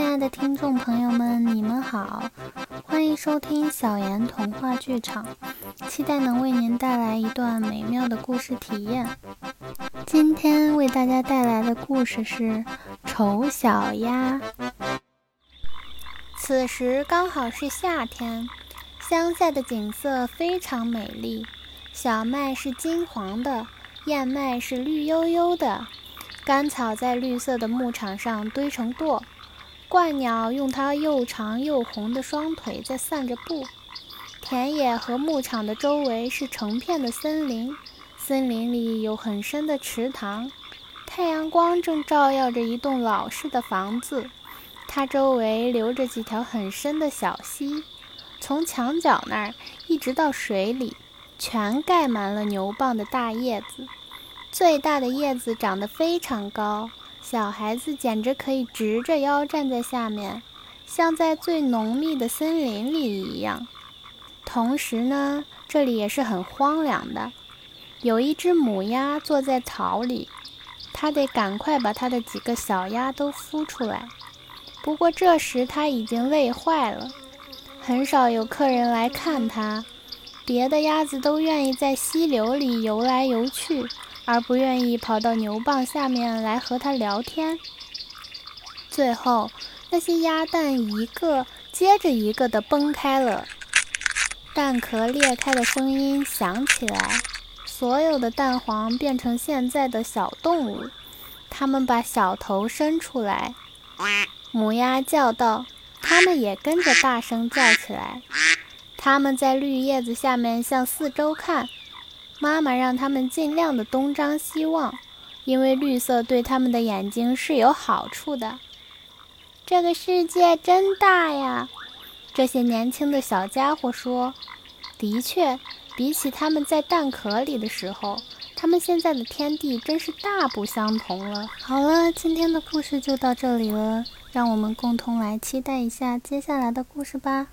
亲爱的听众朋友们，你们好，欢迎收听小妍童话剧场，期待能为您带来一段美妙的故事体验。今天为大家带来的故事是《丑小鸭》。此时刚好是夏天，乡下的景色非常美丽，小麦是金黄的，燕麦是绿油油的。干草在绿色的牧场上堆成垛，鹳鸟用它又长又红的双腿在散着步。田野和牧场的周围是成片的森林，森林里有很深的池塘。太阳光正照耀着一栋老式的房子，它周围流着几条很深的小溪，从墙角那儿一直到水里，全盖满了牛蒡的大叶子。最大的叶子长得非常高，小孩子简直可以直着腰站在下面，像在最浓密的森林里一样。同时呢，这里也是很荒凉的。有一只母鸭坐在草里，它得赶快把它的几个小鸭都孵出来。不过这时它已经累坏了，很少有客人来看它。别的鸭子都愿意在溪流里游来游去。而不愿意跑到牛蒡下面来和它聊天。最后，那些鸭蛋一个接着一个的崩开了，蛋壳裂开的声音响起来，所有的蛋黄变成现在的小动物。它们把小头伸出来，母鸭叫道：“它们也跟着大声叫起来。”它们在绿叶子下面向四周看。妈妈让他们尽量的东张西望，因为绿色对他们的眼睛是有好处的。这个世界真大呀！这些年轻的小家伙说：“的确，比起他们在蛋壳里的时候，他们现在的天地真是大不相同了。”好了，今天的故事就到这里了，让我们共同来期待一下接下来的故事吧。